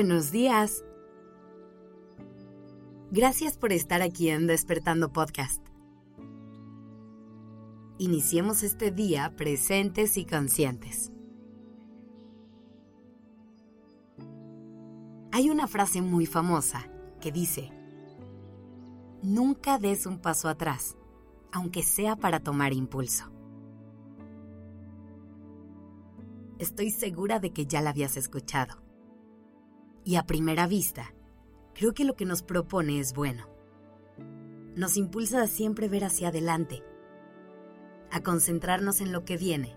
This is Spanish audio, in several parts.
Buenos días. Gracias por estar aquí en Despertando Podcast. Iniciemos este día presentes y conscientes. Hay una frase muy famosa que dice, Nunca des un paso atrás, aunque sea para tomar impulso. Estoy segura de que ya la habías escuchado y a primera vista, creo que lo que nos propone es bueno. Nos impulsa a siempre ver hacia adelante, a concentrarnos en lo que viene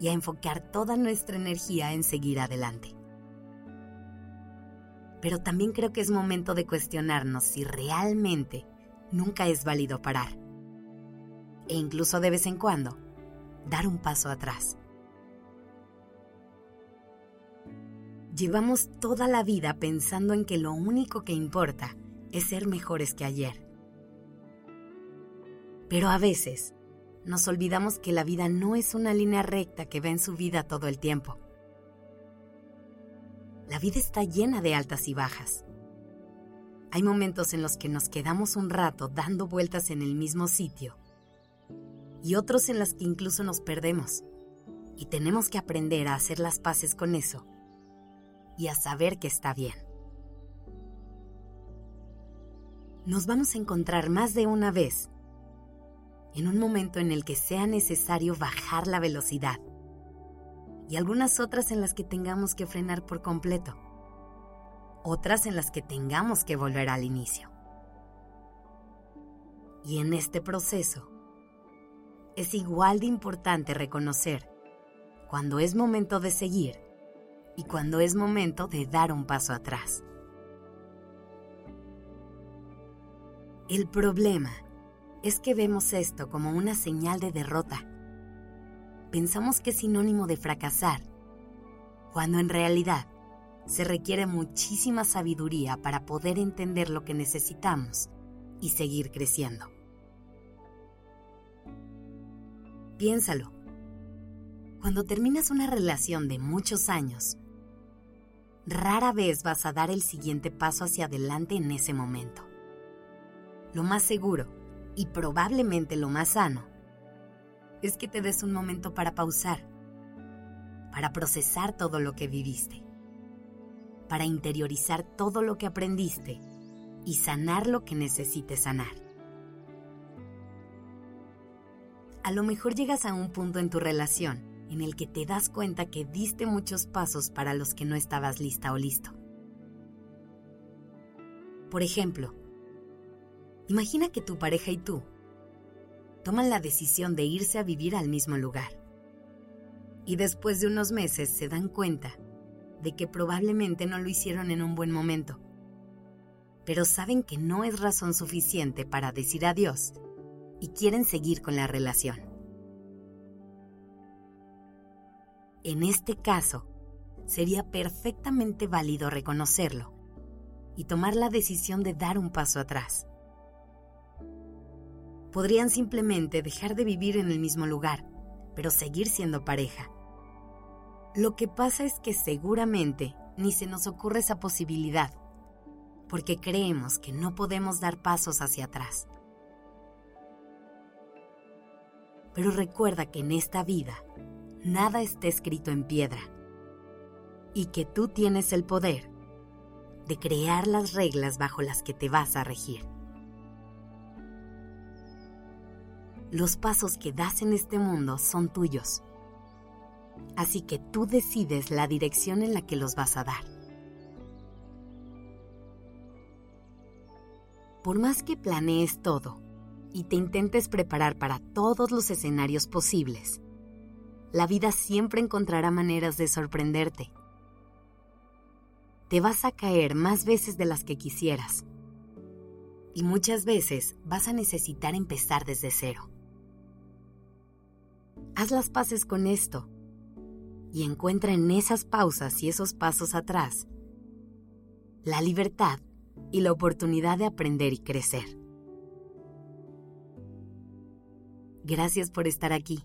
y a enfocar toda nuestra energía en seguir adelante. Pero también creo que es momento de cuestionarnos si realmente nunca es válido parar. E incluso de vez en cuando, dar un paso atrás. Llevamos toda la vida pensando en que lo único que importa es ser mejores que ayer. Pero a veces nos olvidamos que la vida no es una línea recta que va en su vida todo el tiempo. La vida está llena de altas y bajas. Hay momentos en los que nos quedamos un rato dando vueltas en el mismo sitio y otros en los que incluso nos perdemos. Y tenemos que aprender a hacer las paces con eso y a saber que está bien. Nos vamos a encontrar más de una vez en un momento en el que sea necesario bajar la velocidad y algunas otras en las que tengamos que frenar por completo, otras en las que tengamos que volver al inicio. Y en este proceso es igual de importante reconocer cuando es momento de seguir y cuando es momento de dar un paso atrás. El problema es que vemos esto como una señal de derrota. Pensamos que es sinónimo de fracasar, cuando en realidad se requiere muchísima sabiduría para poder entender lo que necesitamos y seguir creciendo. Piénsalo. Cuando terminas una relación de muchos años, rara vez vas a dar el siguiente paso hacia adelante en ese momento. Lo más seguro, y probablemente lo más sano, es que te des un momento para pausar, para procesar todo lo que viviste, para interiorizar todo lo que aprendiste y sanar lo que necesites sanar. A lo mejor llegas a un punto en tu relación en el que te das cuenta que diste muchos pasos para los que no estabas lista o listo. Por ejemplo, imagina que tu pareja y tú toman la decisión de irse a vivir al mismo lugar. Y después de unos meses se dan cuenta de que probablemente no lo hicieron en un buen momento. Pero saben que no es razón suficiente para decir adiós y quieren seguir con la relación. En este caso, sería perfectamente válido reconocerlo y tomar la decisión de dar un paso atrás. Podrían simplemente dejar de vivir en el mismo lugar, pero seguir siendo pareja. Lo que pasa es que seguramente ni se nos ocurre esa posibilidad, porque creemos que no podemos dar pasos hacia atrás. Pero recuerda que en esta vida nada está escrito en piedra y que tú tienes el poder de crear las reglas bajo las que te vas a regir. Los pasos que das en este mundo son tuyos, así que tú decides la dirección en la que los vas a dar. Por más que planees todo y te intentes preparar para todos los escenarios posibles, la vida siempre encontrará maneras de sorprenderte. Te vas a caer más veces de las que quisieras. Y muchas veces vas a necesitar empezar desde cero. Haz las paces con esto y encuentra en esas pausas y esos pasos atrás la libertad y la oportunidad de aprender y crecer. Gracias por estar aquí.